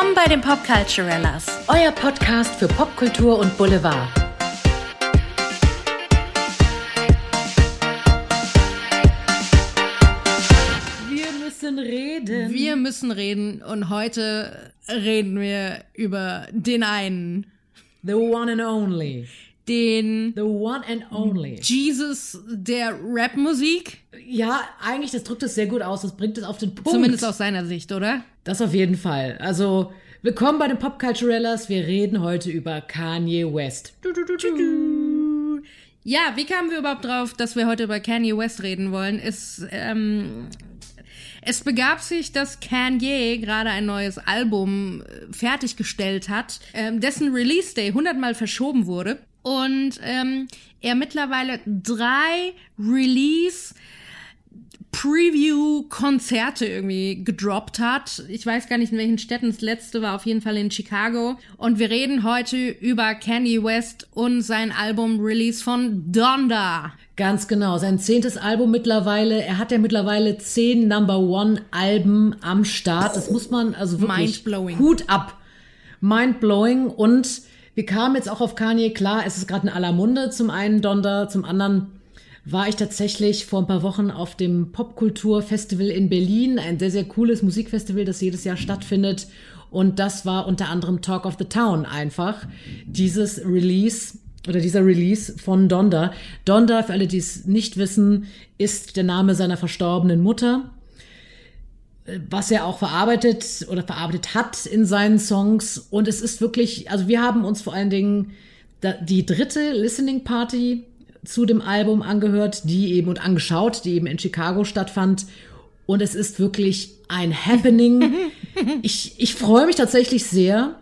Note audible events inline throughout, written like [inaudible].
Willkommen bei den Popculturellas. Euer Podcast für Popkultur und Boulevard. Wir müssen reden. Wir müssen reden und heute reden wir über den einen, The one and only. Den The one and only. Jesus der Rapmusik, Ja, eigentlich, das drückt es sehr gut aus. Das bringt es auf den Punkt. zumindest aus seiner Sicht, oder? Das auf jeden Fall. Also, willkommen bei den Popculturellas. Wir reden heute über Kanye West. Du, du, du. Ja, wie kamen wir überhaupt drauf, dass wir heute über Kanye West reden wollen? Es, ähm, es begab sich, dass Kanye gerade ein neues Album äh, fertiggestellt hat, ähm, dessen Release Day hundertmal verschoben wurde und ähm, er mittlerweile drei Release Preview-Konzerte irgendwie gedroppt hat. Ich weiß gar nicht, in welchen Städten. Das letzte war auf jeden Fall in Chicago. Und wir reden heute über Kanye West und sein Album-Release von Donda. Ganz genau. Sein zehntes Album mittlerweile. Er hat ja mittlerweile zehn Number One Alben am Start. Das muss man also wirklich Mindblowing. Hut ab. Mindblowing. Und wir kamen jetzt auch auf Kanye. Klar, es ist gerade in aller Munde. Zum einen Donda, zum anderen war ich tatsächlich vor ein paar Wochen auf dem Popkulturfestival in Berlin. Ein sehr, sehr cooles Musikfestival, das jedes Jahr stattfindet. Und das war unter anderem Talk of the Town einfach. Dieses Release oder dieser Release von Donda. Donda, für alle, die es nicht wissen, ist der Name seiner verstorbenen Mutter was er auch verarbeitet oder verarbeitet hat in seinen Songs. Und es ist wirklich, also wir haben uns vor allen Dingen die dritte Listening Party zu dem Album angehört, die eben und angeschaut, die eben in Chicago stattfand. Und es ist wirklich ein Happening. [laughs] ich, ich freue mich tatsächlich sehr,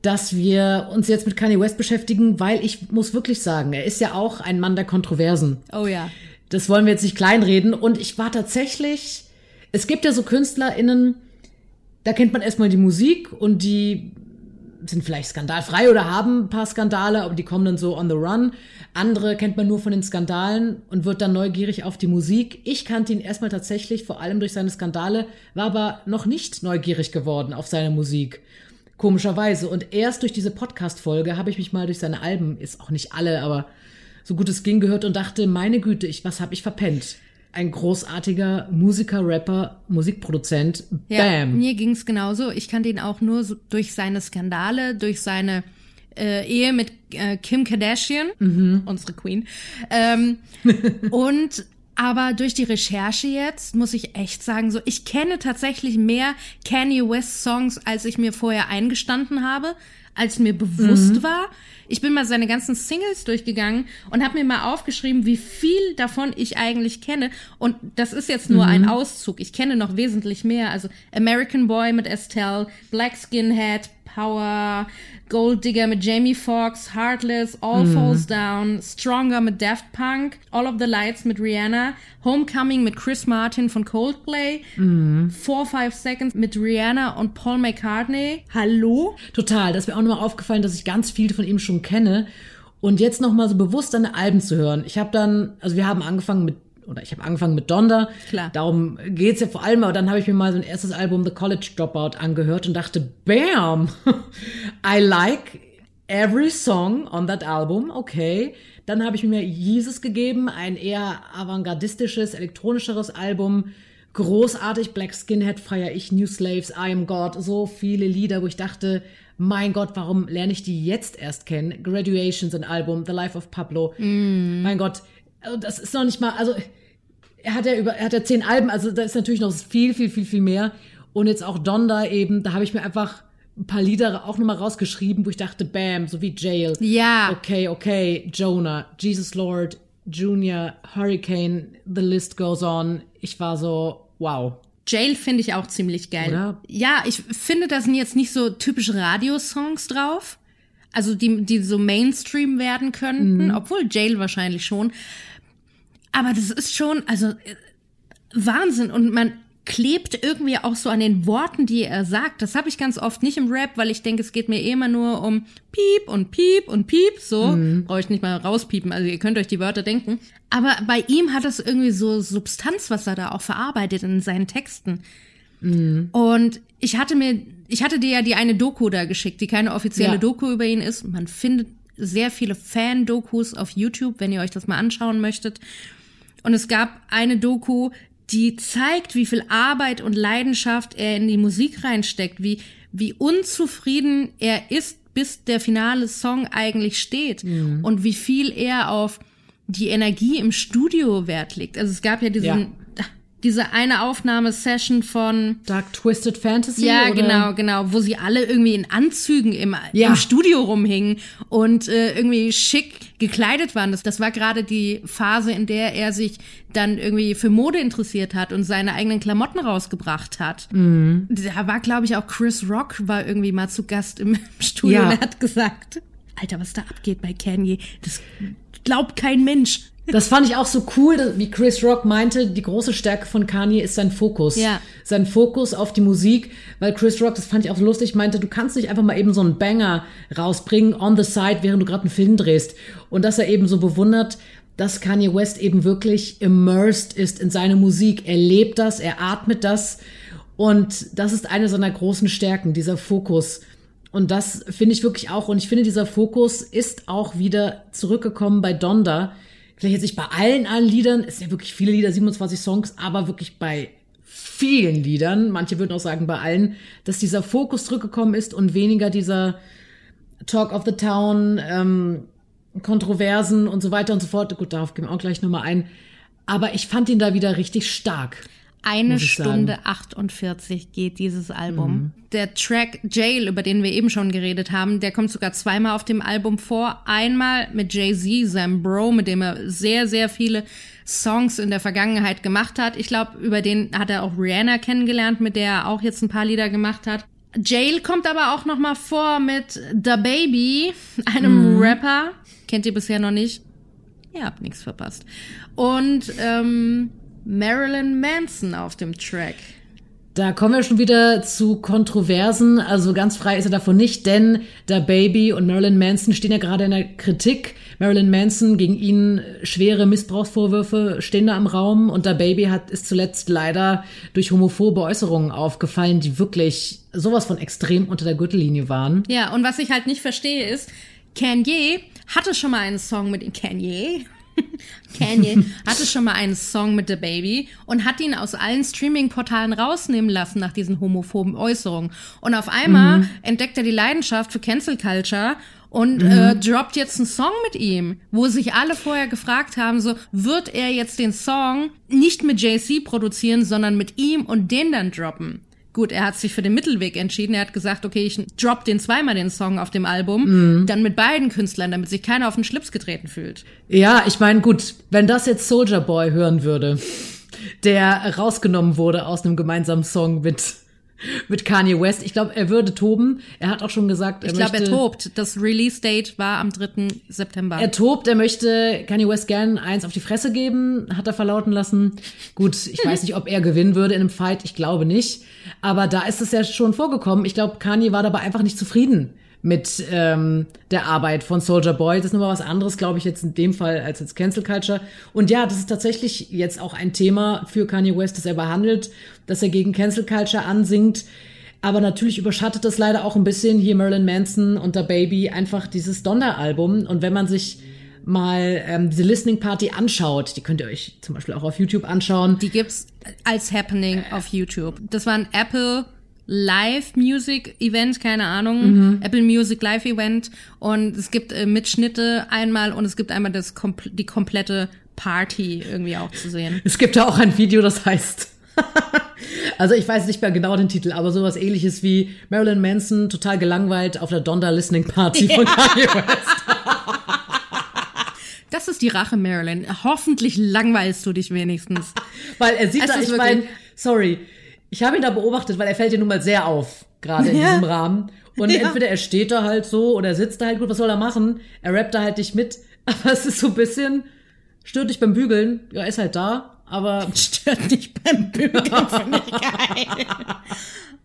dass wir uns jetzt mit Kanye West beschäftigen, weil ich muss wirklich sagen, er ist ja auch ein Mann der Kontroversen. Oh ja. Das wollen wir jetzt nicht kleinreden. Und ich war tatsächlich, es gibt ja so KünstlerInnen, da kennt man erstmal die Musik und die sind vielleicht skandalfrei oder haben ein paar Skandale, aber die kommen dann so on the run. Andere kennt man nur von den Skandalen und wird dann neugierig auf die Musik. Ich kannte ihn erstmal tatsächlich, vor allem durch seine Skandale, war aber noch nicht neugierig geworden auf seine Musik. Komischerweise. Und erst durch diese Podcast-Folge habe ich mich mal durch seine Alben, ist auch nicht alle, aber so gut es ging, gehört und dachte, meine Güte, ich, was habe ich verpennt? Ein großartiger Musiker, Rapper, Musikproduzent. Ja, Bam. mir ging's genauso. Ich kannte ihn auch nur so durch seine Skandale, durch seine äh, Ehe mit äh, Kim Kardashian, unsere Queen. Ähm, [laughs] und aber durch die Recherche jetzt muss ich echt sagen, so ich kenne tatsächlich mehr Kanye West Songs, als ich mir vorher eingestanden habe, als mir bewusst war. Ich bin mal seine ganzen Singles durchgegangen und habe mir mal aufgeschrieben, wie viel davon ich eigentlich kenne. Und das ist jetzt nur ein Auszug. Ich kenne noch wesentlich mehr. Also American Boy mit Estelle, Black Skinhead, Power, Gold Digger mit Jamie Foxx, Heartless, All Falls Down, Stronger mit Daft Punk, All of the Lights mit Rihanna, Homecoming mit Chris Martin von Coldplay, Four Five Seconds mit Rihanna und Paul McCartney. Hallo? Total. Das ist mir auch nochmal aufgefallen, dass ich ganz viel von ihm schon kenne. Und jetzt nochmal so bewusst seine Alben zu hören. Ich habe dann, also wir haben angefangen mit, oder ich habe angefangen mit Donda. Klar. Darum geht's ja vor allem, aber dann habe ich mir mal so ein erstes Album, The College Dropout, angehört und dachte, bam! [laughs] I like every song on that album, okay. Dann habe ich mir Jesus gegeben, ein eher avantgardistisches, elektronischeres Album. Großartig, Black Skinhead feier ich, New Slaves, I Am God, so viele Lieder, wo ich dachte, mein Gott, warum lerne ich die jetzt erst kennen? Graduations, ein Album, The Life of Pablo. Mein Gott, also das ist noch nicht mal, also er hat ja über, er hat ja zehn Alben, also da ist natürlich noch viel, viel, viel, viel mehr. Und jetzt auch Donda eben, da habe ich mir einfach ein paar Lieder auch nochmal rausgeschrieben, wo ich dachte, bam, so wie Jail. Ja. Okay, okay, Jonah, Jesus Lord, Junior, Hurricane, the list goes on. Ich war so, wow. Jail finde ich auch ziemlich geil. Oder? Ja, ich finde, da sind jetzt nicht so typische Radiosongs drauf. Also die, die so Mainstream werden könnten, obwohl Jail wahrscheinlich schon. Aber das ist schon, also äh, Wahnsinn. Und man klebt irgendwie auch so an den Worten, die er sagt. Das habe ich ganz oft nicht im Rap, weil ich denke, es geht mir eh immer nur um Piep und Piep und Piep. So, brauche ich nicht mal rauspiepen. Also ihr könnt euch die Wörter denken. Aber bei ihm hat das irgendwie so Substanz, was er da auch verarbeitet in seinen Texten. Und ich hatte mir ich hatte dir ja die eine Doku da geschickt, die keine offizielle Ja. Doku über ihn ist. Man findet sehr viele Fan-Dokus auf YouTube, wenn ihr euch das mal anschauen möchtet. Und es gab eine Doku, die zeigt, wie viel Arbeit und Leidenschaft er in die Musik reinsteckt, wie, wie unzufrieden er ist, bis der finale Song eigentlich steht und wie viel er auf die Energie im Studio Wert legt. Also es gab ja diesen, Ja. diese eine Aufnahmesession von Dark Twisted Fantasy? ja, oder? genau, genau, wo sie alle irgendwie in Anzügen im, Ja. im Studio rumhingen und äh, irgendwie schick gekleidet waren. Das, das war gerade die Phase, in der er sich dann irgendwie für Mode interessiert hat und seine eigenen Klamotten rausgebracht hat. Mhm. Da war, glaube ich, auch Chris Rock war irgendwie mal zu Gast im [laughs] Studio Ja. und hat gesagt, Alter, was da abgeht bei Kanye, das glaubt kein Mensch. Das fand ich auch so cool, wie Chris Rock meinte, die große Stärke von Kanye ist sein Fokus. Ja. Sein Fokus auf die Musik, weil Chris Rock, das fand ich auch so lustig, meinte, du kannst nicht einfach mal eben so einen Banger rausbringen on the side, während du gerade einen Film drehst. Und dass er eben so bewundert, dass Kanye West eben wirklich immersed ist in seine Musik. Er lebt das, er atmet das. Und das ist eine seiner großen Stärken, dieser Fokus. Und das finde ich wirklich auch. Und ich finde, dieser Fokus ist auch wieder zurückgekommen bei Donda. Vielleicht jetzt nicht bei allen, allen Liedern. Es sind ja wirklich viele Lieder, 27 Songs, aber wirklich bei vielen Liedern. Manche würden auch sagen bei allen, dass dieser Fokus zurückgekommen ist und weniger dieser Talk of the Town, ähm, Kontroversen und so weiter und so fort. Gut, darauf gehen wir auch gleich nochmal ein. Aber ich fand ihn da wieder richtig stark. Eine Stunde sagen. 48 geht dieses Album. Der Track Jail, über den wir eben schon geredet haben, der kommt sogar zweimal auf dem Album vor. Einmal mit Jay-Z, seinem Bro, mit dem er sehr, sehr viele Songs in der Vergangenheit gemacht hat. Ich glaube, über den hat er auch Rihanna kennengelernt, mit der er auch jetzt ein paar Lieder gemacht hat. Jail kommt aber auch noch mal vor mit Da Baby, einem Rapper. Kennt ihr bisher noch nicht? Ihr habt nichts verpasst. Und ähm, Marilyn Manson auf dem Track. Da kommen wir schon wieder zu Kontroversen. Also ganz frei ist er davon nicht, denn der Baby und Marilyn Manson stehen ja gerade in der Kritik. Marilyn Manson, gegen ihn schwere Missbrauchsvorwürfe stehen da im Raum und der Baby hat, ist zuletzt leider durch homophobe Äußerungen aufgefallen, die wirklich sowas von extrem unter der Gürtellinie waren. Ja, und was ich halt nicht verstehe ist, Kanye hatte schon mal einen Song mit Kanye. [laughs] Kanye hatte schon mal einen Song mit The Baby und hat ihn aus allen Streaming-Portalen rausnehmen lassen nach diesen homophoben Äußerungen. Und auf einmal entdeckt er die Leidenschaft für Cancel Culture und äh, droppt jetzt einen Song mit ihm, wo sich alle vorher gefragt haben, so wird er jetzt den Song nicht mit JC produzieren, sondern mit ihm und den dann droppen. Gut, er hat sich für den Mittelweg entschieden. Er hat gesagt, okay, ich drop den zweimal den Song auf dem Album, dann mit beiden Künstlern, damit sich keiner auf den Schlips getreten fühlt. Ja, ich meine, gut, wenn das jetzt Soldier Boy hören würde, der rausgenommen wurde aus einem gemeinsamen Song mit, [laughs] mit Kanye West, ich glaube, er würde toben. Er hat auch schon gesagt, er Ich glaube, er tobt. Das Release-Date war am 3. September. Er tobt, er möchte Kanye West gern eins auf die Fresse geben, hat er verlauten lassen. Gut, ich weiß nicht, ob er gewinnen würde in einem Fight, ich glaube nicht. Aber da ist es ja schon vorgekommen. Ich glaube, Kanye war dabei einfach nicht zufrieden mit ähm, der Arbeit von Soldier Boy. Das ist nochmal was anderes, glaube ich, jetzt in dem Fall als jetzt Cancel Culture. Und ja, das ist tatsächlich jetzt auch ein Thema für Kanye West, das er behandelt, dass er gegen Cancel Culture ansingt. Aber natürlich überschattet das leider auch ein bisschen hier Marilyn Manson und der Baby einfach dieses Donner-Album. Und wenn man sich mal ähm, diese Listening Party anschaut, die könnt ihr euch zum Beispiel auch auf YouTube anschauen. Die gibt's als Happening auf YouTube. Das war ein Apple Live Music Event, keine Ahnung, Apple Music Live Event und es gibt äh, Mitschnitte einmal und es gibt einmal das kompl die komplette Party irgendwie auch zu sehen. Es gibt da auch ein Video, das heißt. [laughs] also ich weiß nicht mehr genau den Titel, aber sowas ähnliches wie Marilyn Manson total gelangweilt auf der Donda Listening Party von Kanye West. [laughs] Das ist die Rache, Marilyn. Hoffentlich langweilst du dich wenigstens. Weil er sieht Es da, ist ich meine, sorry, ich habe ihn da beobachtet, weil er fällt ja nun mal sehr auf, gerade in Ja. diesem Rahmen. Und Ja. entweder er steht da halt so oder er sitzt da halt gut, was soll er machen? Er rappt da halt nicht mit, [laughs] aber es ist so ein bisschen, stört dich beim Bügeln, ja, ist halt da, aber [laughs] Stört nicht beim Bügeln, [laughs] finde ich geil.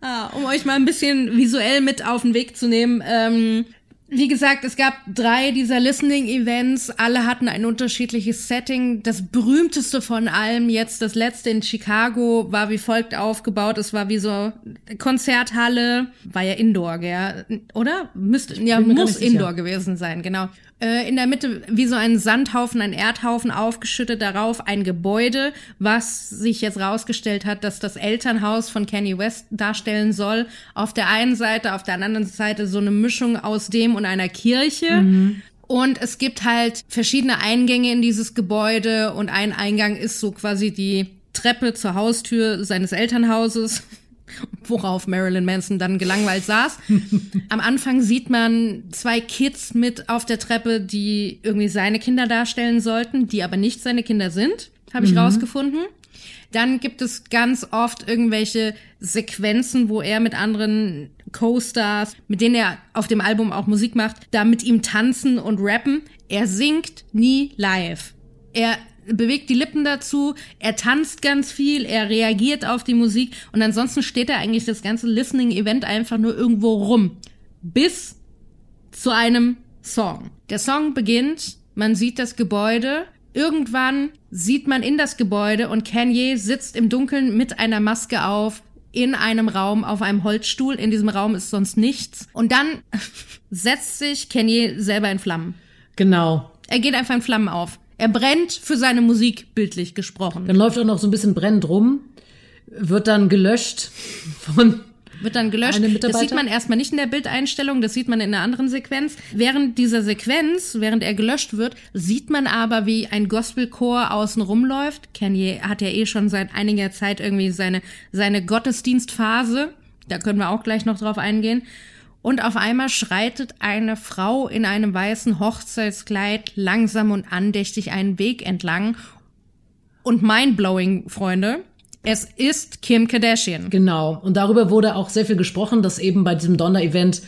ah, um euch mal ein bisschen visuell mit auf den Weg zu nehmen. Ähm, Wie gesagt, es gab drei dieser Listening-Events. Alle hatten ein unterschiedliches Setting. Das berühmteste von allem, jetzt das letzte in Chicago, war wie folgt aufgebaut. Es war wie so Konzerthalle. War ja Indoor, gell? Oder? Müsste, ja, muss Indoor gewesen sein, genau. Äh, in der Mitte wie so ein Sandhaufen, ein Erdhaufen aufgeschüttet, darauf ein Gebäude, was sich jetzt rausgestellt hat, dass das Elternhaus von Kanye West darstellen soll. Auf der einen Seite, auf der anderen Seite so eine Mischung aus dem und einer Kirche. Mhm. Und es gibt halt verschiedene Eingänge in dieses Gebäude und ein Eingang ist so quasi die Treppe zur Haustür seines Elternhauses worauf Marilyn Manson dann gelangweilt saß. [laughs] Am Anfang sieht man zwei Kids mit auf der Treppe, die irgendwie seine Kinder darstellen sollten, die aber nicht seine Kinder sind, habe ich mhm. rausgefunden. Dann gibt es ganz oft irgendwelche Sequenzen, wo er mit anderen Co-Stars, mit denen er auf dem Album auch Musik macht, da mit ihm tanzen und rappen. Er singt nie live. Er bewegt die Lippen dazu, er tanzt ganz viel, er reagiert auf die Musik und ansonsten steht er eigentlich das ganze Listening-Event einfach nur irgendwo rum. Bis zu einem Song. Der Song beginnt, man sieht das Gebäude, irgendwann sieht man in das Gebäude und Kanye sitzt im Dunkeln mit einer Maske auf, in einem Raum auf einem Holzstuhl. In diesem Raum ist sonst nichts. Und dann [laughs] setzt sich Kanye selber in Flammen. Genau. Er geht einfach in Flammen auf. Er brennt für seine Musik, bildlich gesprochen. Dann läuft auch noch so ein bisschen brennend rum, wird dann gelöscht von wird dann gelöscht. Das sieht man erstmal nicht in der Bildeinstellung, das sieht man in einer anderen Sequenz. Während dieser Sequenz, während er gelöscht wird, sieht man aber, wie ein Gospelchor außen rumläuft. Kanye hat ja eh schon seit einiger Zeit irgendwie seine, seine Gottesdienstphase. Da können wir auch gleich noch drauf eingehen. Und auf einmal schreitet eine Frau in einem weißen Hochzeitskleid langsam und andächtig einen Weg entlang. Und mindblowing, Freunde, es ist Kim Kardashian. Genau. Und darüber wurde auch sehr viel gesprochen, dass eben bei diesem Donner-Event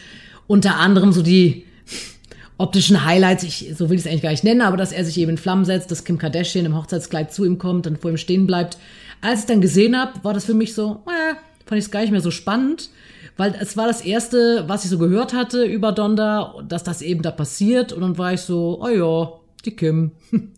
unter anderem so die optischen Highlights, ich, so will ich es eigentlich gar nicht nennen, aber dass er sich eben in Flammen setzt, dass Kim Kardashian im Hochzeitskleid zu ihm kommt und vor ihm stehen bleibt. Als ich dann gesehen habe, war das für mich so, äh, fand ich es gar nicht mehr so spannend weil es war das erste, was ich so gehört hatte über Donda, dass das eben da passiert und dann war ich so, oh ja, die Kim. [laughs]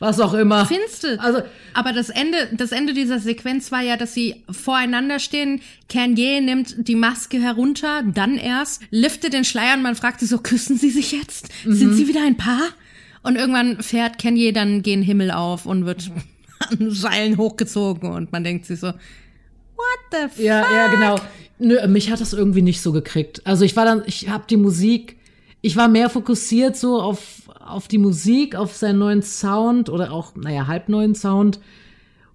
Was auch immer. Findest du? Also, aber das Ende, das Ende dieser Sequenz war ja, dass sie voreinander stehen. Kanye nimmt die Maske herunter, dann erst, liftet den Schleier und man fragt sich so, küssen sie sich jetzt? Mhm. Sind sie wieder ein Paar? Und irgendwann fährt Kanye dann gen Himmel auf und wird [laughs] an Seilen hochgezogen und man denkt sich so, what the fuck? Ja, ja, genau. Nö, mich hat das irgendwie nicht so gekriegt. Also ich war dann, ich habe die Musik, ich war mehr fokussiert so auf, auf die Musik, auf seinen neuen Sound oder auch, naja, halbneuen Sound.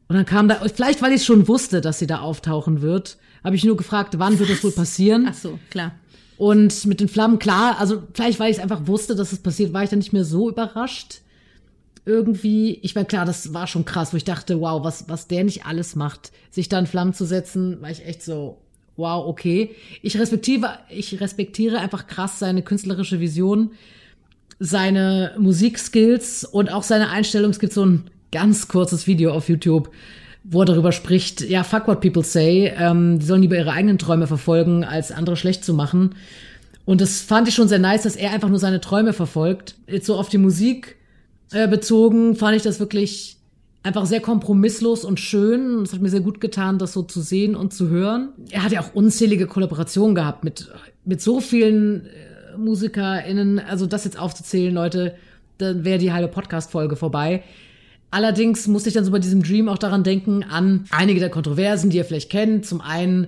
Und dann kam da, vielleicht weil ich schon wusste, dass sie da auftauchen wird, habe ich nur gefragt, wann Was? wird das wohl passieren? Ach so, klar. Und mit den Flammen, klar, also vielleicht, weil ich einfach wusste, dass es passiert, war ich dann nicht mehr so überrascht. Irgendwie, ich war klar, das war schon krass, wo ich dachte, wow, was, was der nicht alles macht, sich da in Flammen zu setzen, war ich echt so, wow, okay. Ich respektiere, ich respektiere einfach krass seine künstlerische Vision, seine Musikskills und auch seine Einstellung. Es gibt so ein ganz kurzes Video auf YouTube, wo er darüber spricht, ja, fuck what people say, ähm, die sollen lieber ihre eigenen Träume verfolgen, als andere schlecht zu machen. Und das fand ich schon sehr nice, dass er einfach nur seine Träume verfolgt. Jetzt so auf die Musik äh, bezogen, fand ich das wirklich einfach sehr kompromisslos und schön. Es hat mir sehr gut getan, das so zu sehen und zu hören. Er hat ja auch unzählige Kollaborationen gehabt mit, mit so vielen äh, MusikerInnen. Also das jetzt aufzuzählen, Leute, dann wäre die halbe Podcast-Folge vorbei. Allerdings musste ich dann so bei diesem Dream auch daran denken, an einige der Kontroversen, die ihr vielleicht kennt. Zum einen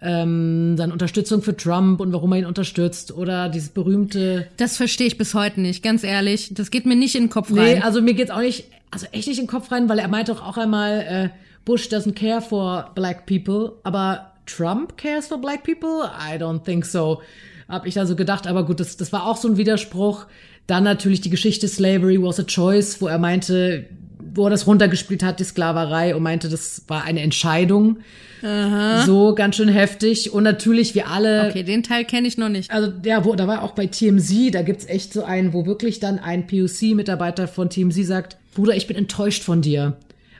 ähm, dann Unterstützung für Trump und warum er ihn unterstützt oder dieses berühmte. Das verstehe ich bis heute nicht, ganz ehrlich. Das geht mir nicht in den Kopf rein. Nee, also mir geht's auch nicht, also echt nicht in den Kopf rein, weil er meinte doch auch einmal, äh, Bush doesn't care for black people, aber Trump cares for black people? I don't think so. Hab ich also gedacht, aber gut, das, das war auch so ein Widerspruch. Dann natürlich die Geschichte Slavery was a choice, wo er meinte, wo er das runtergespielt hat, die Sklaverei, und meinte, das war eine Entscheidung. Aha. So ganz schön heftig. Und natürlich, wir alle. Okay, den Teil kenne ich noch nicht. Also, ja, wo, da war auch bei TMZ, da gibt's echt so einen, wo wirklich dann ein POC-Mitarbeiter von TMZ sagt, Bruder, ich bin enttäuscht von dir.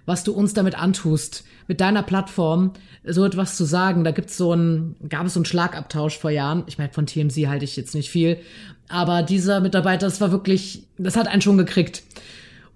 was du uns damit antust, mit deiner Plattform so etwas zu sagen. Da gibt's so ein, gab es so einen Schlagabtausch vor Jahren. Ich meine, von TMZ halte ich jetzt nicht viel. Aber dieser Mitarbeiter, das war wirklich, das hat einen schon gekriegt.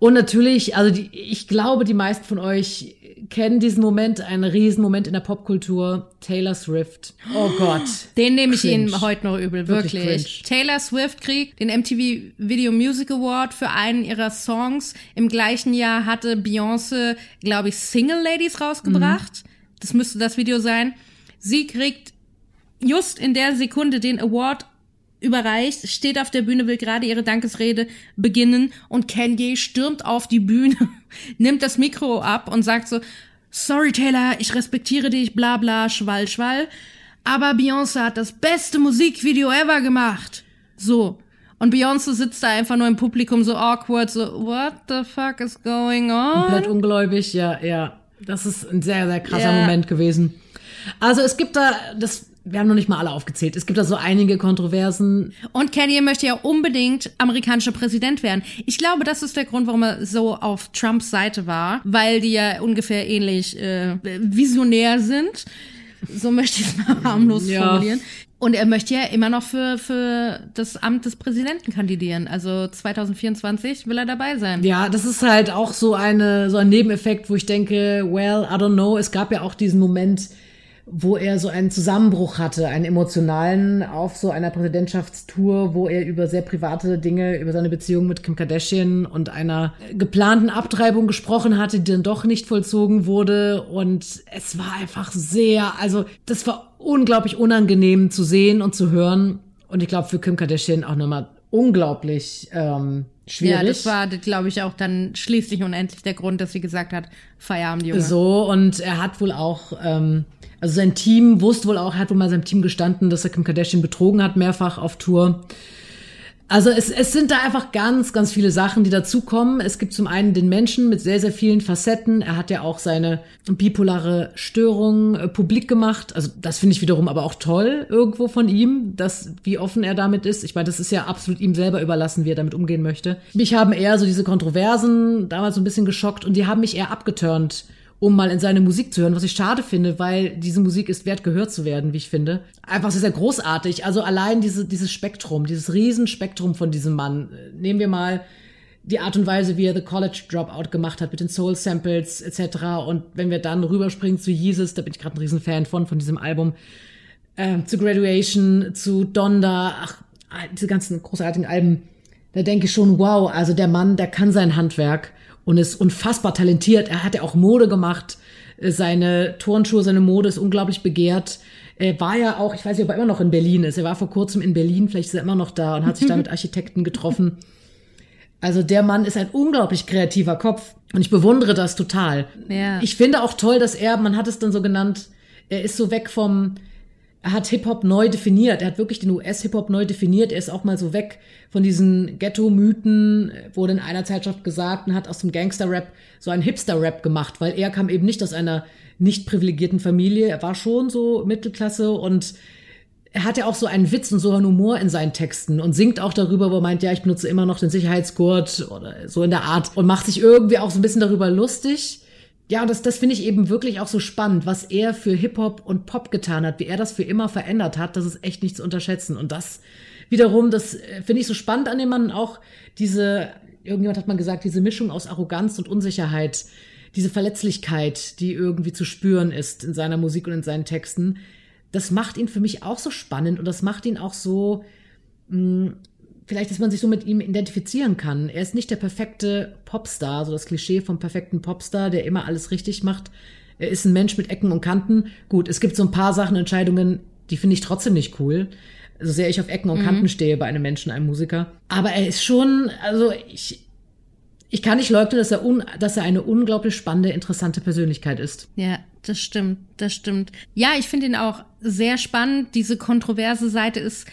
Und natürlich, also die, ich glaube, die meisten von euch kennen diesen Moment, einen riesen Moment in der Popkultur. Taylor Swift. Oh Gott. Den nehme ich Ihnen heute noch übel, wirklich. wirklich. Taylor Swift kriegt den MTV Video Music Award für einen ihrer Songs. Im gleichen Jahr hatte Beyoncé, glaube ich, Single Ladies rausgebracht. Mhm. Das müsste das Video sein. Sie kriegt just in der Sekunde den Award überreicht, steht auf der Bühne, will gerade ihre Dankesrede beginnen und Kanye stürmt auf die Bühne, [laughs] nimmt das Mikro ab und sagt so, sorry Taylor, ich respektiere dich, bla bla, schwall, schwall, aber Beyoncé hat das beste Musikvideo ever gemacht. So. Und Beyoncé sitzt da einfach nur im Publikum so awkward, so, what the fuck is going on? Komplett ungläubig, ja, ja. Das ist ein sehr, sehr krasser ja. Moment gewesen. Also es gibt da, das wir haben noch nicht mal alle aufgezählt. Es gibt da so einige Kontroversen. Und Kanye möchte ja unbedingt amerikanischer Präsident werden. Ich glaube, das ist der Grund, warum er so auf Trumps Seite war, weil die ja ungefähr ähnlich äh, visionär sind. So möchte ich es mal [laughs] harmlos ja. formulieren. Und er möchte ja immer noch für, für das Amt des Präsidenten kandidieren. Also 2024 will er dabei sein. Ja, das ist halt auch so eine, so ein Nebeneffekt, wo ich denke, well, I don't know. Es gab ja auch diesen Moment, wo er so einen Zusammenbruch hatte, einen emotionalen auf so einer Präsidentschaftstour, wo er über sehr private Dinge, über seine Beziehung mit Kim Kardashian und einer geplanten Abtreibung gesprochen hatte, die dann doch nicht vollzogen wurde. Und es war einfach sehr, also das war unglaublich unangenehm zu sehen und zu hören. Und ich glaube für Kim Kardashian auch nochmal unglaublich ähm, schwierig. Ja, das war, glaube ich, auch dann schließlich und endlich der Grund, dass sie gesagt hat, Feierabend, Junge. So, und er hat wohl auch ähm, also sein Team wusste wohl auch, er hat wohl mal seinem Team gestanden, dass er Kim Kardashian betrogen hat, mehrfach auf Tour. Also es, es sind da einfach ganz, ganz viele Sachen, die dazukommen. Es gibt zum einen den Menschen mit sehr, sehr vielen Facetten. Er hat ja auch seine bipolare Störung äh, publik gemacht. Also das finde ich wiederum aber auch toll irgendwo von ihm, dass wie offen er damit ist. Ich meine, das ist ja absolut ihm selber überlassen, wie er damit umgehen möchte. Mich haben eher so diese Kontroversen damals so ein bisschen geschockt und die haben mich eher abgeturnt um mal in seine Musik zu hören, was ich schade finde, weil diese Musik ist wert gehört zu werden, wie ich finde. Einfach sehr, sehr großartig. Also allein diese, dieses Spektrum, dieses Riesenspektrum von diesem Mann. Nehmen wir mal die Art und Weise, wie er The College Dropout gemacht hat mit den Soul Samples etc. Und wenn wir dann rüberspringen zu Jesus, da bin ich gerade ein Riesenfan von, von diesem Album, äh, zu Graduation, zu Donda, ach, diese ganzen großartigen Alben, da denke ich schon, wow, also der Mann, der kann sein Handwerk und ist unfassbar talentiert. Er hat ja auch Mode gemacht. Seine Turnschuhe, seine Mode ist unglaublich begehrt. Er war ja auch, ich weiß nicht, ob er immer noch in Berlin ist. Er war vor kurzem in Berlin, vielleicht ist er immer noch da und hat sich da mit [laughs] Architekten getroffen. Also der Mann ist ein unglaublich kreativer Kopf und ich bewundere das total. Ja. Ich finde auch toll, dass er, man hat es dann so genannt, er ist so weg vom, hat Hip-Hop neu definiert. Er hat wirklich den US-Hip-Hop neu definiert. Er ist auch mal so weg von diesen Ghetto-Mythen, wurde in einer Zeitschrift gesagt und hat aus dem Gangster-Rap so einen Hipster-Rap gemacht, weil er kam eben nicht aus einer nicht privilegierten Familie. Er war schon so Mittelklasse und er hat ja auch so einen Witz und so einen Humor in seinen Texten und singt auch darüber, wo er meint, ja, ich benutze immer noch den Sicherheitsgurt oder so in der Art und macht sich irgendwie auch so ein bisschen darüber lustig. Ja, und das, das finde ich eben wirklich auch so spannend, was er für Hip-Hop und Pop getan hat, wie er das für immer verändert hat. Das ist echt nicht zu unterschätzen. Und das wiederum, das äh, finde ich so spannend an dem Mann auch diese, irgendjemand hat mal gesagt, diese Mischung aus Arroganz und Unsicherheit, diese Verletzlichkeit, die irgendwie zu spüren ist in seiner Musik und in seinen Texten. Das macht ihn für mich auch so spannend und das macht ihn auch so, mh, mm, vielleicht, dass man sich so mit ihm identifizieren kann. Er ist nicht der perfekte Popstar, so das Klischee vom perfekten Popstar, der immer alles richtig macht. Er ist ein Mensch mit Ecken und Kanten. Gut, es gibt so ein paar Sachen, Entscheidungen, die finde ich trotzdem nicht cool. So sehr ich auf Ecken und mhm. Kanten stehe bei einem Menschen, einem Musiker. Aber er ist schon, also ich, ich kann nicht leugnen, dass er, un, dass er eine unglaublich spannende, interessante Persönlichkeit ist. Ja, das stimmt, das stimmt. Ja, ich finde ihn auch sehr spannend. Diese kontroverse Seite ist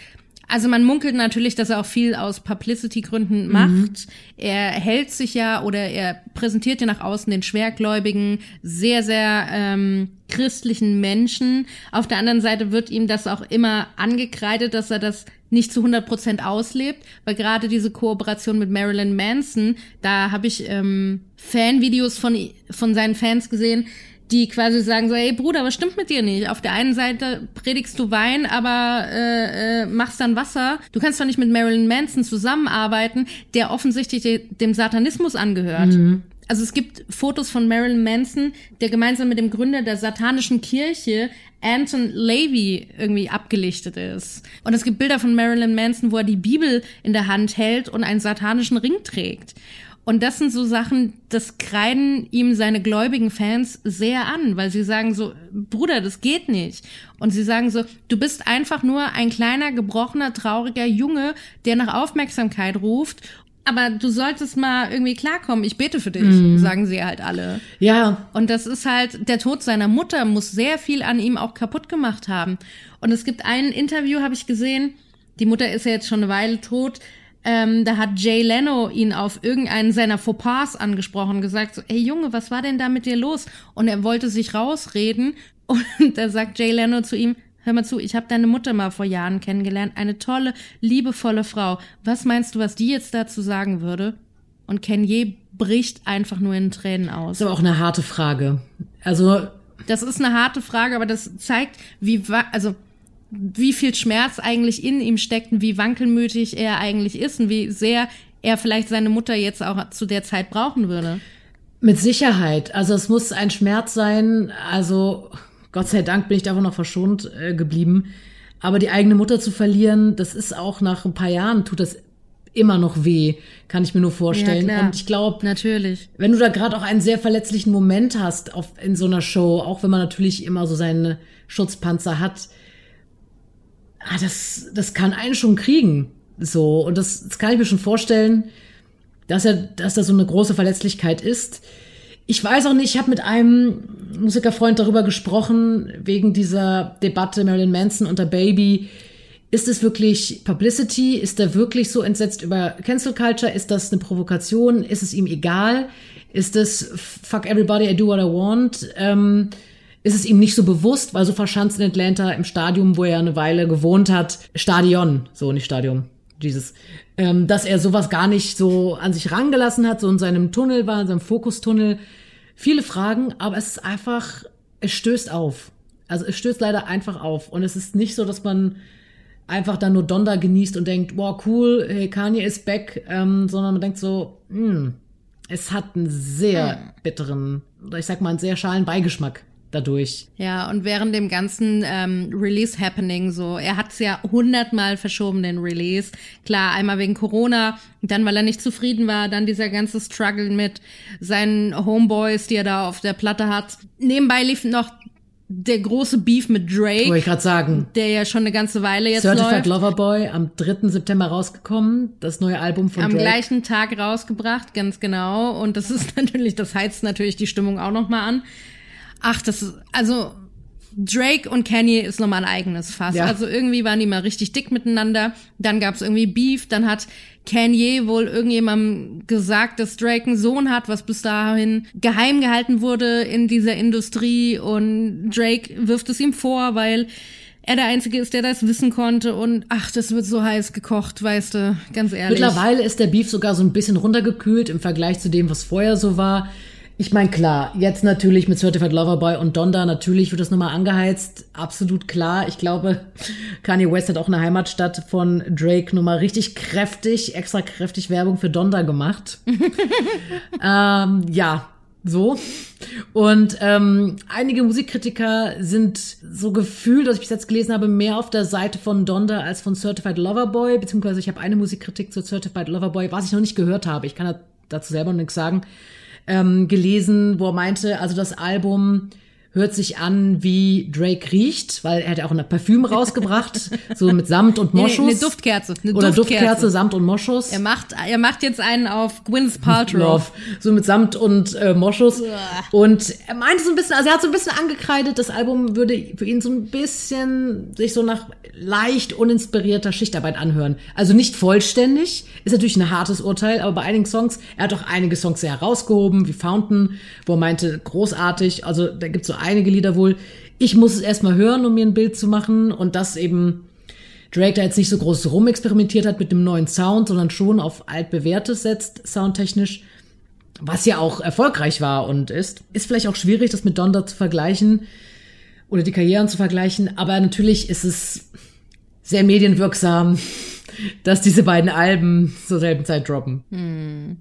also man munkelt natürlich, dass er auch viel aus Publicity-Gründen mhm. macht. Mhm. Er hält sich ja oder er präsentiert ja nach außen den schwergläubigen, sehr, sehr ähm, christlichen Menschen. Auf der anderen Seite wird ihm das auch immer angekreidet, dass er das nicht zu 100% auslebt, weil gerade diese Kooperation mit Marilyn Manson, da habe ich ähm, Fanvideos von, von seinen Fans gesehen, die quasi sagen so, hey Bruder, was stimmt mit dir nicht? Auf der einen Seite predigst du Wein, aber äh, äh, machst dann Wasser. Du kannst doch nicht mit Marilyn Manson zusammenarbeiten, der offensichtlich de dem Satanismus angehört. Mhm. Also es gibt Fotos von Marilyn Manson, der gemeinsam mit dem Gründer der satanischen Kirche Anton Levy irgendwie abgelichtet ist. Und es gibt Bilder von Marilyn Manson, wo er die Bibel in der Hand hält und einen satanischen Ring trägt. Und das sind so Sachen, das kreiden ihm seine gläubigen Fans sehr an, weil sie sagen so, Bruder, das geht nicht. Und sie sagen so, du bist einfach nur ein kleiner, gebrochener, trauriger Junge, der nach Aufmerksamkeit ruft aber du solltest mal irgendwie klarkommen. Ich bete für dich, mhm. sagen sie halt alle. Ja. Und das ist halt, der Tod seiner Mutter muss sehr viel an ihm auch kaputt gemacht haben. Und es gibt ein Interview, habe ich gesehen, die Mutter ist ja jetzt schon eine Weile tot. Ähm, da hat Jay Leno ihn auf irgendeinen seiner Fauxpas angesprochen, gesagt so, ey Junge, was war denn da mit dir los? Und er wollte sich rausreden [laughs] und da sagt Jay Leno zu ihm, Hör mal zu, ich habe deine Mutter mal vor Jahren kennengelernt, eine tolle, liebevolle Frau. Was meinst du, was die jetzt dazu sagen würde? Und Kanye bricht einfach nur in Tränen aus. Das ist aber auch eine harte Frage. Also das ist eine harte Frage, aber das zeigt, wie also wie viel Schmerz eigentlich in ihm steckt und wie wankelmütig er eigentlich ist und wie sehr er vielleicht seine Mutter jetzt auch zu der Zeit brauchen würde. Mit Sicherheit. Also es muss ein Schmerz sein. Also Gott sei Dank bin ich davon noch verschont äh, geblieben. Aber die eigene Mutter zu verlieren, das ist auch nach ein paar Jahren, tut das immer noch weh, kann ich mir nur vorstellen. Ja, Und ich glaube, natürlich, wenn du da gerade auch einen sehr verletzlichen Moment hast auf, in so einer Show, auch wenn man natürlich immer so seine Schutzpanzer hat, ah, das, das kann einen schon kriegen. So. Und das, das kann ich mir schon vorstellen, dass er, dass da so eine große Verletzlichkeit ist ich weiß auch nicht, ich habe mit einem Musikerfreund darüber gesprochen, wegen dieser Debatte Marilyn Manson unter Baby. Ist es wirklich Publicity? Ist er wirklich so entsetzt über Cancel Culture? Ist das eine Provokation? Ist es ihm egal? Ist es fuck everybody, I do what I want? Ähm, ist es ihm nicht so bewusst, weil so verschanzt in Atlanta im Stadium, wo er eine Weile gewohnt hat, Stadion, so nicht Stadium, dieses, ähm, dass er sowas gar nicht so an sich rangelassen hat, so in seinem Tunnel war, in seinem Fokustunnel viele Fragen, aber es ist einfach, es stößt auf. Also es stößt leider einfach auf. Und es ist nicht so, dass man einfach dann nur Donda genießt und denkt, wow, cool, hey, Kanye ist back, ähm, sondern man denkt so, mh, hm, es hat einen sehr hm. bitteren, oder ich sag mal, einen sehr schalen Beigeschmack dadurch. Ja, und während dem ganzen ähm, Release-Happening so, er hat es ja hundertmal verschoben, den Release. Klar, einmal wegen Corona, dann weil er nicht zufrieden war, dann dieser ganze Struggle mit seinen Homeboys, die er da auf der Platte hat. Nebenbei lief noch der große Beef mit Drake. Wollte ich gerade sagen. Der ja schon eine ganze Weile jetzt Certified läuft. Loverboy am 3. September rausgekommen. Das neue Album von Am Drake. gleichen Tag rausgebracht, ganz genau. Und das ist [laughs] natürlich, das heizt natürlich die Stimmung auch noch mal an. Ach, das ist, also Drake und Kanye ist nochmal ein eigenes Fass. Ja. Also irgendwie waren die mal richtig dick miteinander. Dann gab's irgendwie Beef. Dann hat Kanye wohl irgendjemandem gesagt, dass Drake einen Sohn hat, was bis dahin geheim gehalten wurde in dieser Industrie. Und Drake wirft es ihm vor, weil er der Einzige ist, der das wissen konnte. Und ach, das wird so heiß gekocht, weißt du, ganz ehrlich. Mittlerweile ist der Beef sogar so ein bisschen runtergekühlt im Vergleich zu dem, was vorher so war. Ich meine, klar, jetzt natürlich mit Certified Lover Boy und Donda, natürlich wird das nochmal angeheizt. Absolut klar. Ich glaube, Kanye West hat auch eine Heimatstadt von Drake nochmal richtig kräftig, extra kräftig Werbung für Donda gemacht. [laughs] ähm, ja, so. Und ähm, einige Musikkritiker sind so gefühlt, dass ich bis jetzt gelesen habe, mehr auf der Seite von Donda als von Certified Lover Boy, beziehungsweise ich habe eine Musikkritik zu Certified Lover Boy, was ich noch nicht gehört habe. Ich kann dazu selber noch nichts sagen ähm, gelesen, wo er meinte, also das Album hört sich an, wie Drake riecht, weil er hat ja auch ein Parfüm rausgebracht, [laughs] so mit Samt und Moschus. Nee, eine Duftkerze. Eine Oder Duftkerze. Duftkerze, Samt und Moschus. Er macht, er macht jetzt einen auf Gwyneth Paltrow. Love. So mit Samt und äh, Moschus. Und er meinte so ein bisschen, also er hat so ein bisschen angekreidet, das Album würde für ihn so ein bisschen sich so nach leicht uninspirierter Schichtarbeit anhören. Also nicht vollständig, ist natürlich ein hartes Urteil, aber bei einigen Songs, er hat auch einige Songs sehr herausgehoben, wie Fountain, wo er meinte, großartig, also da gibt's so einige Lieder wohl. Ich muss es erstmal hören, um mir ein Bild zu machen und das eben Drake da jetzt nicht so groß rumexperimentiert hat mit dem neuen Sound, sondern schon auf altbewährtes setzt, soundtechnisch, was ja auch erfolgreich war und ist. Ist vielleicht auch schwierig, das mit Donda zu vergleichen oder die Karrieren zu vergleichen, aber natürlich ist es sehr medienwirksam, [laughs] dass diese beiden Alben zur selben Zeit droppen. Hm.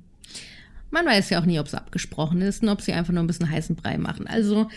Man weiß ja auch nie, ob es abgesprochen ist und ob sie einfach nur ein bisschen heißen Brei machen. Also,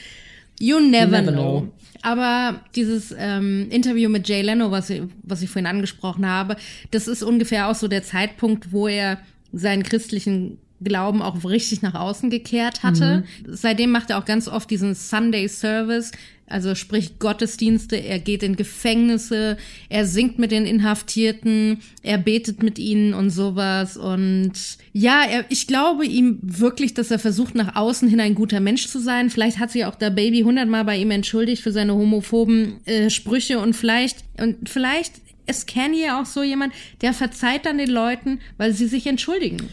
you never, never know. know. Aber dieses ähm, Interview mit Jay Leno, was ich, was ich vorhin angesprochen habe, das ist ungefähr auch so der Zeitpunkt, wo er seinen christlichen Glauben auch richtig nach außen gekehrt hatte. Mhm. Seitdem macht er auch ganz oft diesen Sunday Service, also sprich Gottesdienste, er geht in Gefängnisse, er singt mit den Inhaftierten, er betet mit ihnen und sowas. Und ja, er, ich glaube ihm wirklich, dass er versucht, nach außen hin ein guter Mensch zu sein. Vielleicht hat sich auch der Baby hundertmal bei ihm entschuldigt für seine homophoben äh, Sprüche und vielleicht, und vielleicht ist Kanye auch so jemand, der verzeiht dann den Leuten, weil sie sich entschuldigen.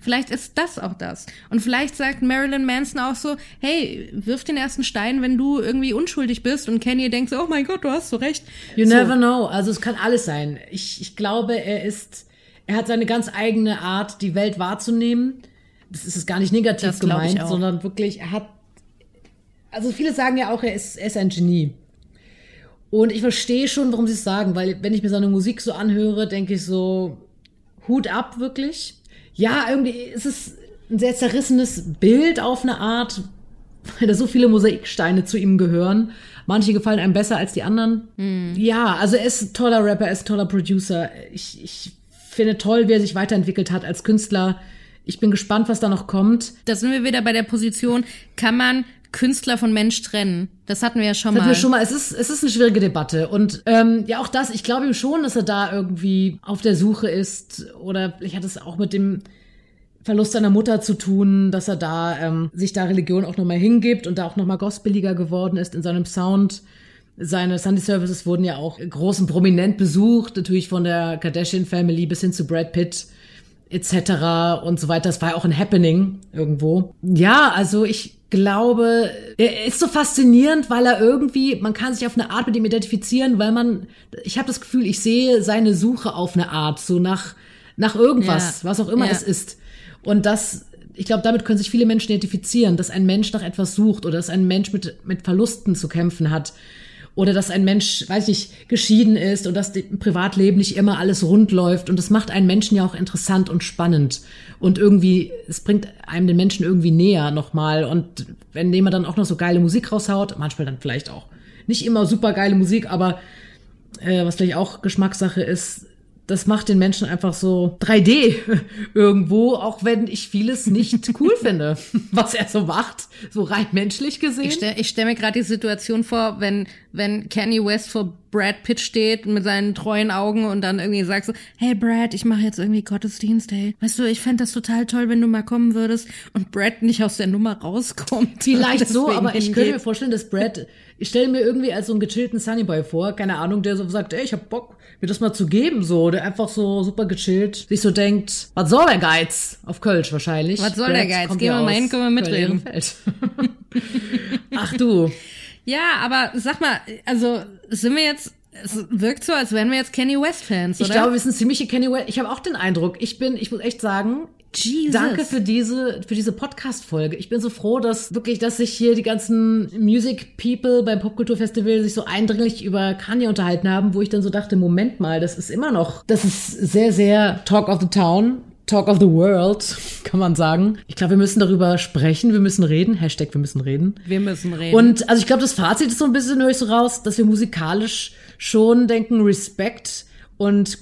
Vielleicht ist das auch das. Und vielleicht sagt Marilyn Manson auch so, hey, wirf den ersten Stein, wenn du irgendwie unschuldig bist. Und Kanye denkt so, oh mein Gott, du hast so recht. You so. never know. Also es kann alles sein. Ich, ich glaube, er ist, er hat seine ganz eigene Art, die Welt wahrzunehmen. Das ist es gar nicht negativ gemeint, sondern wirklich, er hat, also viele sagen ja auch, er ist, er ist ein Genie. Und ich verstehe schon, warum sie es sagen, weil wenn ich mir seine Musik so anhöre, denke ich so, Hut ab wirklich ja, irgendwie ist es ein sehr zerrissenes Bild auf eine Art, weil da so viele Mosaiksteine zu ihm gehören. Manche gefallen einem besser als die anderen. Mhm. Ja, also er ist ein toller Rapper, er ist ein toller Producer. Ich, ich finde toll, wie er sich weiterentwickelt hat als Künstler. Ich bin gespannt, was da noch kommt. Da sind wir wieder bei der Position, kann man Künstler von Mensch trennen. Das hatten wir ja schon das mal. Hatten wir schon mal. Es ist, es ist eine schwierige Debatte. Und ähm, ja, auch das, ich glaube ihm schon, dass er da irgendwie auf der Suche ist. Oder ich hatte es auch mit dem Verlust seiner Mutter zu tun, dass er da ähm, sich da Religion auch nochmal hingibt und da auch nochmal gospeliger geworden ist in seinem Sound. Seine Sunday Services wurden ja auch groß und prominent besucht, natürlich von der Kardashian Family bis hin zu Brad Pitt etc. und so weiter. Das war ja auch ein Happening irgendwo. Ja, also ich glaube, er ist so faszinierend, weil er irgendwie, man kann sich auf eine Art mit ihm identifizieren, weil man, ich habe das Gefühl, ich sehe seine Suche auf eine Art, so nach, nach irgendwas, ja. was auch immer ja. es ist. Und das, ich glaube, damit können sich viele Menschen identifizieren, dass ein Mensch nach etwas sucht oder dass ein Mensch mit, mit Verlusten zu kämpfen hat oder dass ein Mensch, weiß ich, geschieden ist und dass im Privatleben nicht immer alles rund läuft. Und das macht einen Menschen ja auch interessant und spannend. Und irgendwie, es bringt einem den Menschen irgendwie näher nochmal. Und wenn jemand dann auch noch so geile Musik raushaut, manchmal dann vielleicht auch nicht immer super geile Musik, aber äh, was vielleicht auch Geschmackssache ist, das macht den Menschen einfach so 3D [laughs] irgendwo, auch wenn ich vieles nicht cool finde, [laughs] was er so macht, so rein menschlich gesehen. Ich stelle stell mir gerade die Situation vor, wenn, wenn Kanye West vor Brad Pitt steht mit seinen treuen Augen und dann irgendwie sagt so, hey Brad, ich mache jetzt irgendwie Gottesdienst, hey. Weißt du, ich fände das total toll, wenn du mal kommen würdest und Brad nicht aus der Nummer rauskommt. Vielleicht [laughs] so, aber ich könnte mir vorstellen, dass Brad, ich stelle mir irgendwie als so einen gechillten Sunnyboy vor, keine Ahnung, der so sagt, ey, ich hab Bock, mir das mal zu geben, so, der einfach so super gechillt sich so denkt, was soll der Geiz? Auf Kölsch wahrscheinlich. Was soll Brad der Geiz? Gehen wir mal hin, können wir mitreden. [laughs] Ach du. Ja, aber sag mal, also sind wir jetzt es wirkt so, als wären wir jetzt Kenny West Fans, oder? Ich glaube, wir sind ziemliche Kenny West. Ich habe auch den Eindruck, ich bin, ich muss echt sagen, Jesus. Danke für diese, für diese Podcast-Folge. Ich bin so froh, dass wirklich, dass sich hier die ganzen Music People beim Popkulturfestival sich so eindringlich über Kanye unterhalten haben, wo ich dann so dachte, Moment mal, das ist immer noch, das ist sehr, sehr Talk of the Town. Talk of the World, [laughs] kann man sagen. Ich glaube, wir müssen darüber sprechen, wir müssen reden. Hashtag, wir müssen reden. Wir müssen reden. Und also ich glaube, das Fazit ist so ein bisschen höre ich so raus, dass wir musikalisch schon denken, Respekt und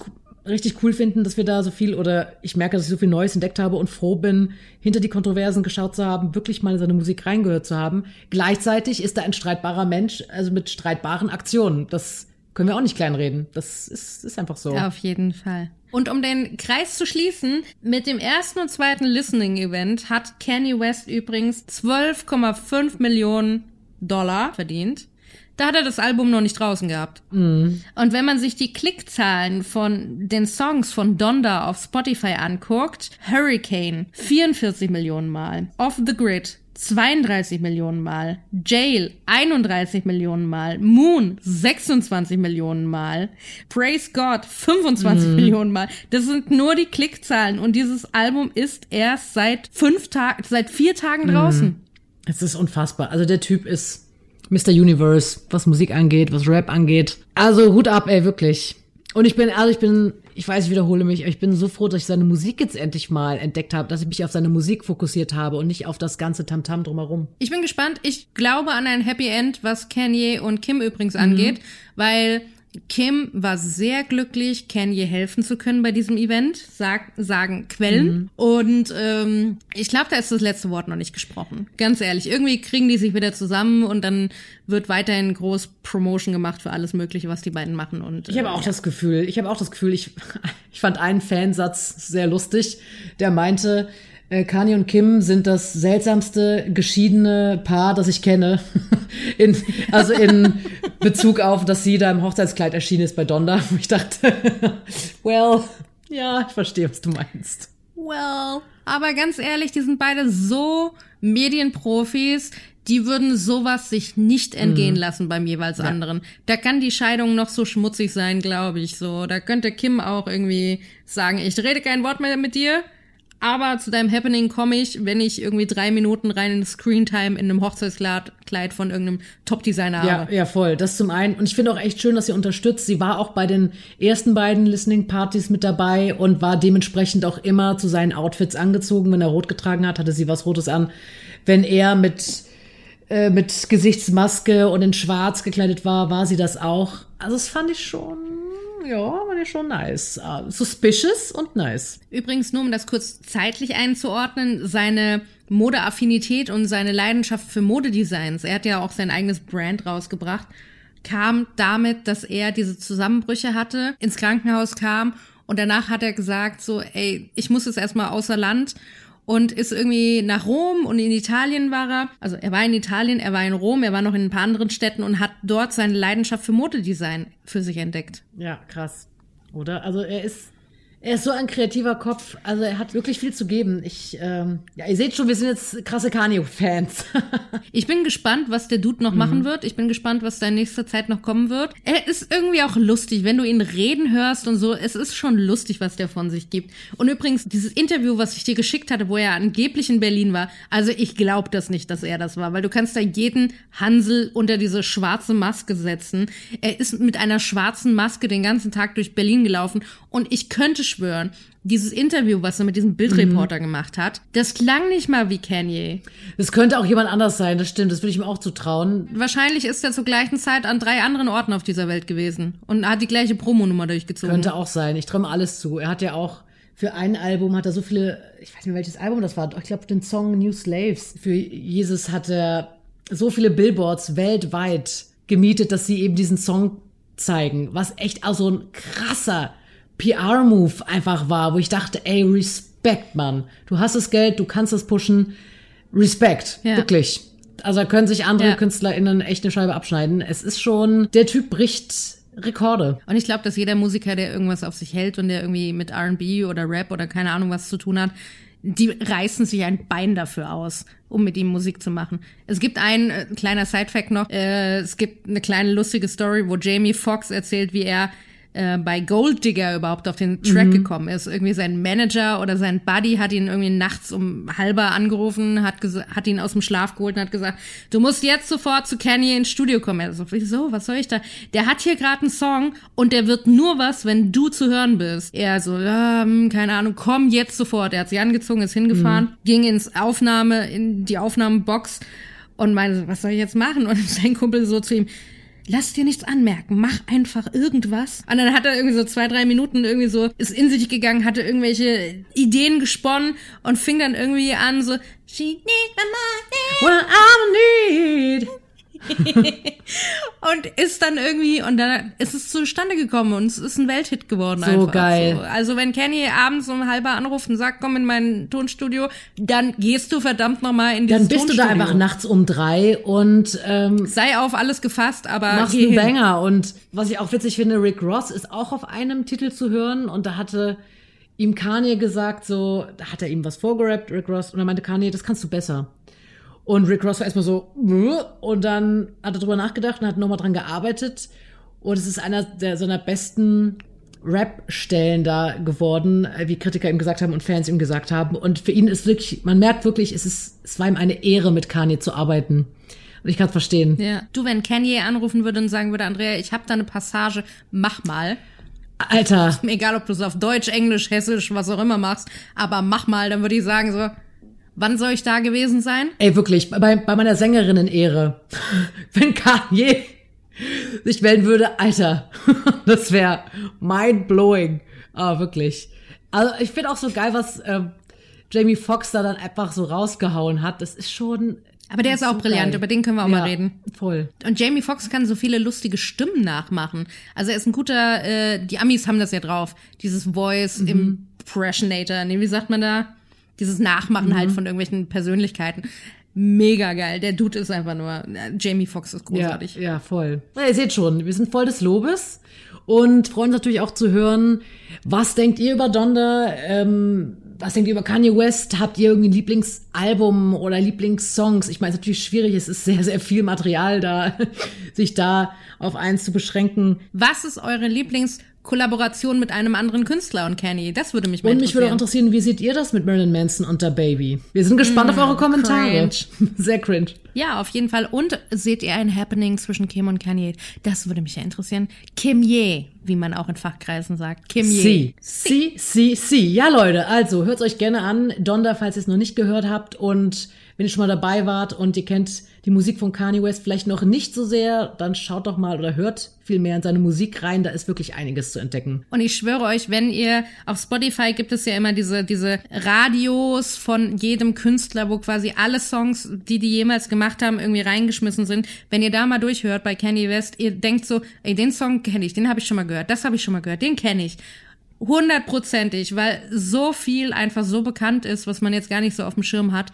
richtig cool finden, dass wir da so viel oder ich merke, dass ich so viel Neues entdeckt habe und froh bin, hinter die Kontroversen geschaut zu haben, wirklich mal in seine Musik reingehört zu haben. Gleichzeitig ist er ein streitbarer Mensch, also mit streitbaren Aktionen. Das können wir auch nicht kleinreden. Das ist, ist einfach so. Auf jeden Fall. Und um den Kreis zu schließen, mit dem ersten und zweiten Listening-Event hat Kanye West übrigens 12,5 Millionen Dollar verdient. Da hat er das Album noch nicht draußen gehabt. Mhm. Und wenn man sich die Klickzahlen von den Songs von Donda auf Spotify anguckt, Hurricane 44 Millionen Mal, Off the Grid 32 Millionen Mal, Jail 31 Millionen Mal, Moon 26 Millionen Mal, Praise God 25 Mhm. Millionen Mal. Das sind nur die Klickzahlen und dieses Album ist erst seit fünf Tagen, seit vier Tagen Mhm. draußen. Es ist unfassbar. Also der Typ ist Mr. Universe, was Musik angeht, was Rap angeht. Also Hut ab, ey, wirklich. Und ich bin, also ich bin, ich weiß, ich wiederhole mich, aber ich bin so froh, dass ich seine Musik jetzt endlich mal entdeckt habe, dass ich mich auf seine Musik fokussiert habe und nicht auf das ganze Tamtam drumherum. Ich bin gespannt. Ich glaube an ein Happy End, was Kanye und Kim übrigens Mhm. angeht, weil Kim war sehr glücklich, Kanye helfen zu können bei diesem Event, sag, sagen Quellen. Mhm. Und ähm, ich glaube, da ist das letzte Wort noch nicht gesprochen. Ganz ehrlich, irgendwie kriegen die sich wieder zusammen und dann wird weiterhin groß Promotion gemacht für alles Mögliche, was die beiden machen. Und Ich habe äh, auch das Gefühl, ich habe auch das Gefühl, ich, [laughs] ich fand einen Fansatz sehr lustig, der meinte, äh, Kanye und Kim sind das seltsamste geschiedene Paar, das ich kenne. [laughs] In, also in [laughs] Bezug auf, dass sie da im Hochzeitskleid erschienen ist bei Donda. [laughs] Ich dachte, well, ja, ich verstehe, was du meinst. Well, aber ganz ehrlich, die sind beide so Medienprofis, die würden sowas sich nicht entgehen lassen beim jeweils anderen. Da kann die Scheidung noch so schmutzig sein, glaube ich so. Da könnte Kim auch irgendwie sagen, ich rede kein Wort mehr mit dir, aber zu deinem Happening komme ich, wenn ich irgendwie drei Minuten rein in Screentime in einem Hochzeitskleid Kleid von irgendeinem Top-Designer Ja, habe. ja, voll. Das zum einen. Und ich finde auch echt schön, dass sie unterstützt. Sie war auch bei den ersten beiden Listening-Partys mit dabei und war dementsprechend auch immer zu seinen Outfits angezogen. Wenn er rot getragen hat, hatte sie was Rotes an. Wenn er mit, äh, mit Gesichtsmaske und in schwarz gekleidet war, war sie das auch. Also das fand ich schon, ja, fand ich schon nice. Uh, suspicious und nice. Übrigens, nur um das kurz zeitlich einzuordnen, seine Modeaffinität und seine Leidenschaft für Modedesigns, er hat ja auch sein eigenes Brand rausgebracht, kam damit, dass er diese Zusammenbrüche hatte, ins Krankenhaus kam und danach hat er gesagt, so, ey, ich muss jetzt erstmal außer Land und ist irgendwie nach Rom und in Italien war er. Also er war in Italien, er war in Rom, er war noch in ein paar anderen Städten und hat dort seine Leidenschaft für Modedesign für sich entdeckt. Ja, krass. Oder? Also er ist, er ist so ein kreativer Kopf. Also er hat wirklich viel zu geben. Ich, ähm, ja, ihr seht schon, wir sind jetzt krasse Kanye-Fans. [laughs] Ich bin gespannt, was der Dude noch machen wird. Ich bin gespannt, was da in nächster Zeit noch kommen wird. Er ist irgendwie auch lustig, wenn du ihn reden hörst und so. Es ist schon lustig, was der von sich gibt. Und übrigens, dieses Interview, was ich dir geschickt hatte, wo er angeblich in Berlin war, also ich glaube das nicht, dass er das war, weil du kannst da jeden Hansel unter diese schwarze Maske setzen. Er ist mit einer schwarzen Maske den ganzen Tag durch Berlin gelaufen und ich könnte schwören, dieses Interview, was er mit diesem Bildreporter gemacht hat, das klang nicht mal wie Kanye. Das könnte auch jemand anders sein, das stimmt. Das würde ich ihm auch zutrauen. Wahrscheinlich ist er zur gleichen Zeit an drei anderen Orten auf dieser Welt gewesen und hat die gleiche Promonummer durchgezogen. Könnte auch sein. Ich träume alles zu. Er hat ja auch für ein Album hat er so viele, ich weiß nicht, welches Album das war. Ich glaube, den Song New Slaves. Für Jesus hat er so viele Billboards weltweit gemietet, dass sie eben diesen Song zeigen. Was echt auch so ein krasser PR-Move einfach war, wo ich dachte, ey, Respekt, Mann. Du hast das Geld, du kannst das pushen. Respekt. Ja. Wirklich. Also da können sich andere Ja. KünstlerInnen echt eine Scheibe abschneiden. Es ist schon, der Typ bricht Rekorde. Und ich glaube, dass jeder Musiker, der irgendwas auf sich hält und der irgendwie mit R&B oder Rap oder keine Ahnung was zu tun hat, die reißen sich ein Bein dafür aus, um mit ihm Musik zu machen. Es gibt ein äh, kleiner Sidefact noch. Äh, es gibt eine kleine lustige Story, wo Jamie Foxx erzählt, wie er äh, bei Gold Digger überhaupt auf den Track gekommen ist. Irgendwie sein Manager oder sein Buddy hat ihn irgendwie nachts um halber angerufen, hat, hat ihn aus dem Schlaf geholt und hat gesagt, du musst jetzt sofort zu Kanye ins Studio kommen. Er so, wieso, was soll ich da? Der hat hier gerade einen Song und der wird nur was, wenn du zu hören bist. Er so, ja, hm, keine Ahnung, komm jetzt sofort. Er hat sich angezogen, ist hingefahren, ging ins Aufnahme, in die Aufnahmebox und meinte, was soll ich jetzt machen? Und [laughs] sein Kumpel so zu ihm, lass dir nichts anmerken, mach einfach irgendwas. Und dann hat er irgendwie so zwei, drei Minuten irgendwie so, ist in sich gegangen, hatte irgendwelche Ideen gesponnen und fing dann irgendwie an so, she need my money. Well, in need. [laughs] und ist dann irgendwie, und dann ist es zustande gekommen und es ist ein Welthit geworden. So einfach. geil. So. Also wenn Kenny abends um halber anruft und sagt, komm in mein Tonstudio, dann gehst du verdammt nochmal in dieses Dann bist du da Tonstudio. einfach nachts um drei und ähm, Sei auf alles gefasst, aber machst einen hin. Banger. Und was ich auch witzig finde, Rick Ross ist auch auf einem Titel zu hören und da hatte ihm Kanye gesagt, so, da hat er ihm was vorgerappt, Rick Ross, und er meinte Kanye, das kannst du besser. Und Rick Ross war erstmal so, und dann hat er drüber nachgedacht und hat nochmal dran gearbeitet. Und es ist einer der seiner besten Rap-Stellen da geworden, äh, wie Kritiker ihm gesagt haben und Fans ihm gesagt haben. Und für ihn ist wirklich, man merkt wirklich, es ist, es war ihm eine Ehre, mit Kanye zu arbeiten. Und ich kann es verstehen. Ja. Du, wenn Kanye anrufen würde und sagen würde, Andrea, ich habe da eine Passage, mach mal. Alter, egal, ob du es auf Deutsch, Englisch, Hessisch, was auch immer machst, aber mach mal, dann würde ich sagen so, wann soll ich da gewesen sein? ey, wirklich, bei, bei meiner Sängerinnen-Ehre, [laughs] wenn Kanye sich melden würde, Alter, [laughs] das wäre mind-blowing. Aber wirklich. Also ich finde auch so geil, was ähm, Jamie Foxx da dann einfach so rausgehauen hat. Das ist schon. Aber der ist auch so brillant, geil. über den können wir auch ja, mal reden. Voll. Und Jamie Foxx kann so viele lustige Stimmen nachmachen. Also er ist ein guter, äh, die Amis haben das ja drauf, dieses Voice Impressionator, nee, wie sagt man da? Dieses Nachmachen halt von irgendwelchen Persönlichkeiten. Mega geil. Der Dude ist einfach nur, äh, Jamie Foxx ist großartig. Ja, ja, voll. Na, ihr seht schon, wir sind voll des Lobes und freuen uns natürlich auch zu hören, was denkt ihr über Donda? Ähm, was denkt ihr über Kanye West? Habt ihr irgendwie ein Lieblingsalbum oder Lieblingssongs? Ich meine, es ist natürlich schwierig, es ist sehr, sehr viel Material da, [laughs] sich da auf eins zu beschränken. Was ist eure Lieblingskollaboration mit einem anderen Künstler und Kenny? Das würde mich mal Und mich würde auch interessieren. interessieren, wie seht ihr das mit Marilyn Manson und der Baby? Wir sind gespannt auf eure Kommentare. cringe. [laughs] Sehr cringe. Ja, auf jeden Fall. Und seht ihr ein Happening zwischen Kim und Kanye? Das würde mich ja interessieren. Kim Ye, wie man auch in Fachkreisen sagt. Kim Ye. Sie. Sie, sie, sie. Ja, Leute, also hört euch gerne an. Donda, falls ihr es noch nicht gehört habt. Und wenn ihr schon mal dabei wart und ihr kennt die Musik von Kanye West vielleicht noch nicht so sehr, dann schaut doch mal oder hört viel mehr in seine Musik rein. Da ist wirklich einiges zu entdecken. Und ich schwöre euch, wenn ihr auf Spotify gibt es ja immer diese, diese Radios von jedem Künstler, wo quasi alle Songs, die die jemals gemacht haben, irgendwie reingeschmissen sind. Wenn ihr da mal durchhört bei Kanye West, ihr denkt so, ey, den Song kenne ich, den habe ich schon mal gehört, das habe ich schon mal gehört, den kenne ich. Hundertprozentig, weil so viel einfach so bekannt ist, was man jetzt gar nicht so auf dem Schirm hat.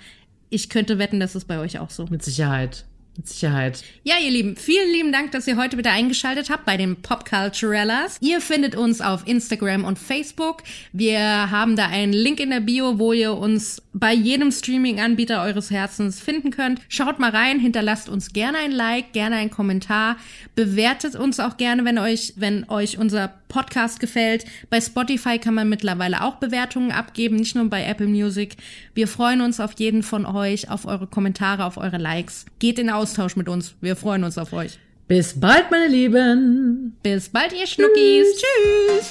Ich könnte wetten, das ist bei euch auch so. Mit Sicherheit. Mit Sicherheit. Ja, ihr Lieben, vielen lieben Dank, dass ihr heute wieder eingeschaltet habt bei den Pop Culturellas. Ihr findet uns auf Instagram und Facebook. Wir haben da einen Link in der Bio, wo ihr uns bei jedem Streaming-Anbieter eures Herzens finden könnt. Schaut mal rein, hinterlasst uns gerne ein Like, gerne einen Kommentar, bewertet uns auch gerne, wenn euch, wenn euch unser Podcast gefällt. Bei Spotify kann man mittlerweile auch Bewertungen abgeben, nicht nur bei Apple Music. Wir freuen uns auf jeden von euch, auf eure Kommentare, auf eure Likes. Geht in Austausch mit uns. Wir freuen uns auf euch. Bis bald, meine Lieben. Bis bald, ihr Schnuckis. Tschüss.